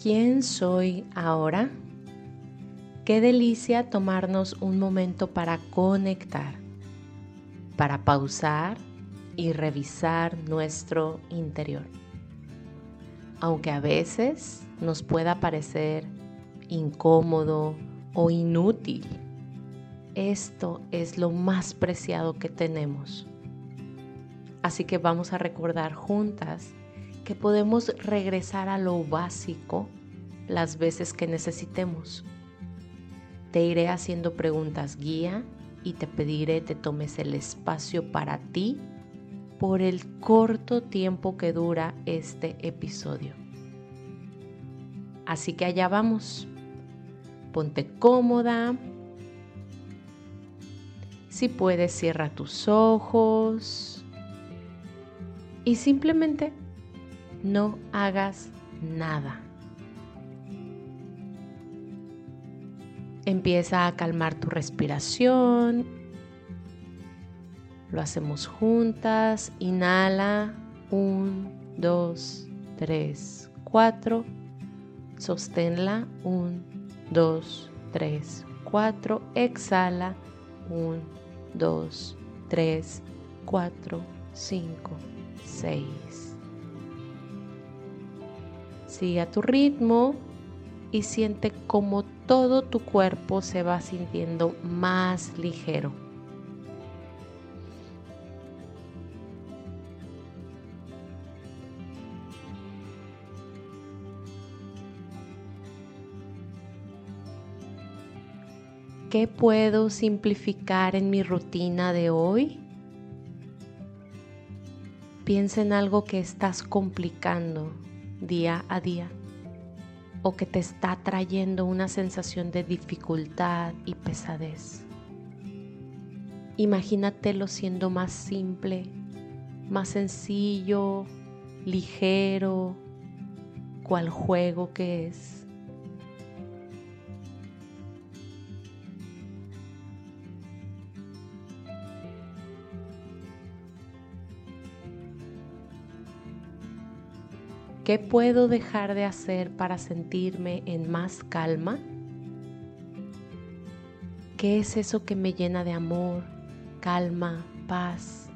¿Quién soy ahora? Qué delicia tomarnos un momento para conectar, para pausar y revisar nuestro interior. Aunque a veces nos pueda parecer incómodo o inútil, esto es lo más preciado que tenemos. Así que vamos a recordar juntas que podemos regresar a lo básico las veces que necesitemos. Te iré haciendo preguntas guía y te pediré te tomes el espacio para ti por el corto tiempo que dura este episodio. Así que allá vamos. Ponte cómoda. Si puedes, cierra tus ojos y simplemente no hagas nada. Empieza a calmar tu respiración. Lo hacemos juntas. Inhala. 1, 2, 3, 4. Sosténla. 1, 2, 3, 4. Exhala. 1, 2, 3, 4, 5, 6. Sigue a tu ritmo y siente como todo tu cuerpo se va sintiendo más ligero. ¿Qué puedo simplificar en mi rutina de hoy? Piensa en algo que estás complicando día a día o que te está trayendo una sensación de dificultad y pesadez. Imagínatelo siendo más simple, más sencillo, ligero, cual juego que es. ¿Qué puedo dejar de hacer para sentirme en más calma? ¿Qué es eso que me llena de amor, calma, paz?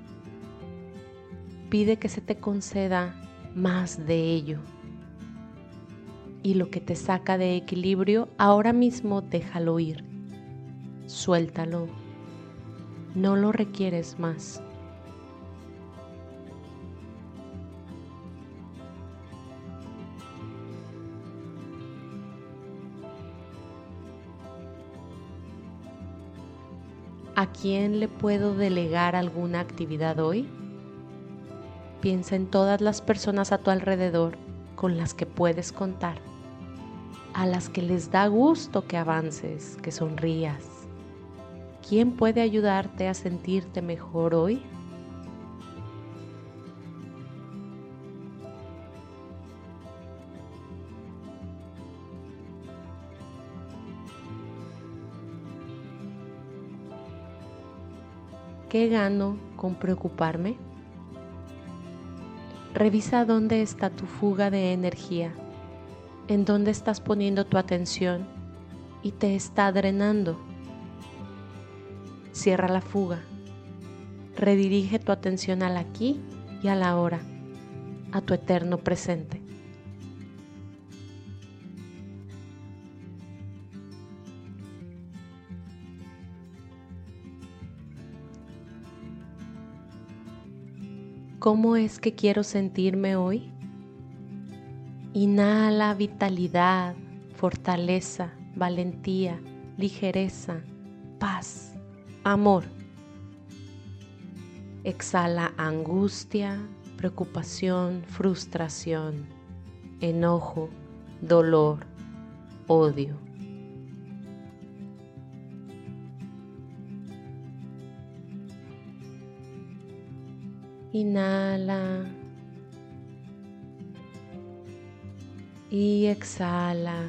Pide que se te conceda más de ello. Y lo que te saca de equilibrio, ahora mismo déjalo ir. Suéltalo. No lo requieres más. ¿A quién le puedo delegar alguna actividad hoy? Piensa en todas las personas a tu alrededor con las que puedes contar, a las que les da gusto que avances, que sonrías. ¿Quién puede ayudarte a sentirte mejor hoy? ¿Qué gano con preocuparme? Revisa dónde está tu fuga de energía, en dónde estás poniendo tu atención y te está drenando. Cierra la fuga. Redirige tu atención al aquí y a la ahora, a tu eterno presente. ¿Cómo es que quiero sentirme hoy? Inhala vitalidad, fortaleza, valentía, ligereza, paz, amor. Exhala angustia, preocupación, frustración, enojo, dolor, odio. Inhala. Y exhala.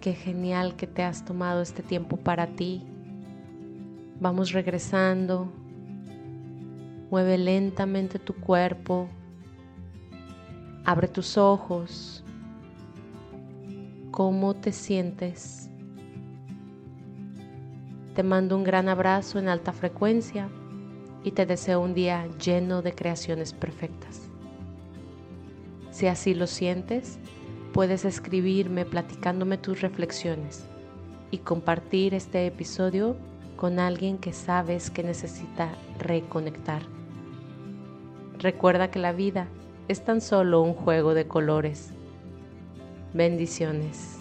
Qué genial que te has tomado este tiempo para ti. Vamos regresando. Mueve lentamente tu cuerpo. Abre tus ojos. ¿Cómo te sientes? Te mando un gran abrazo en alta frecuencia y te deseo un día lleno de creaciones perfectas. Si así lo sientes, puedes escribirme platicándome tus reflexiones y compartir este episodio con alguien que sabes que necesita reconectar. Recuerda que la vida es tan solo un juego de colores. Bendiciones.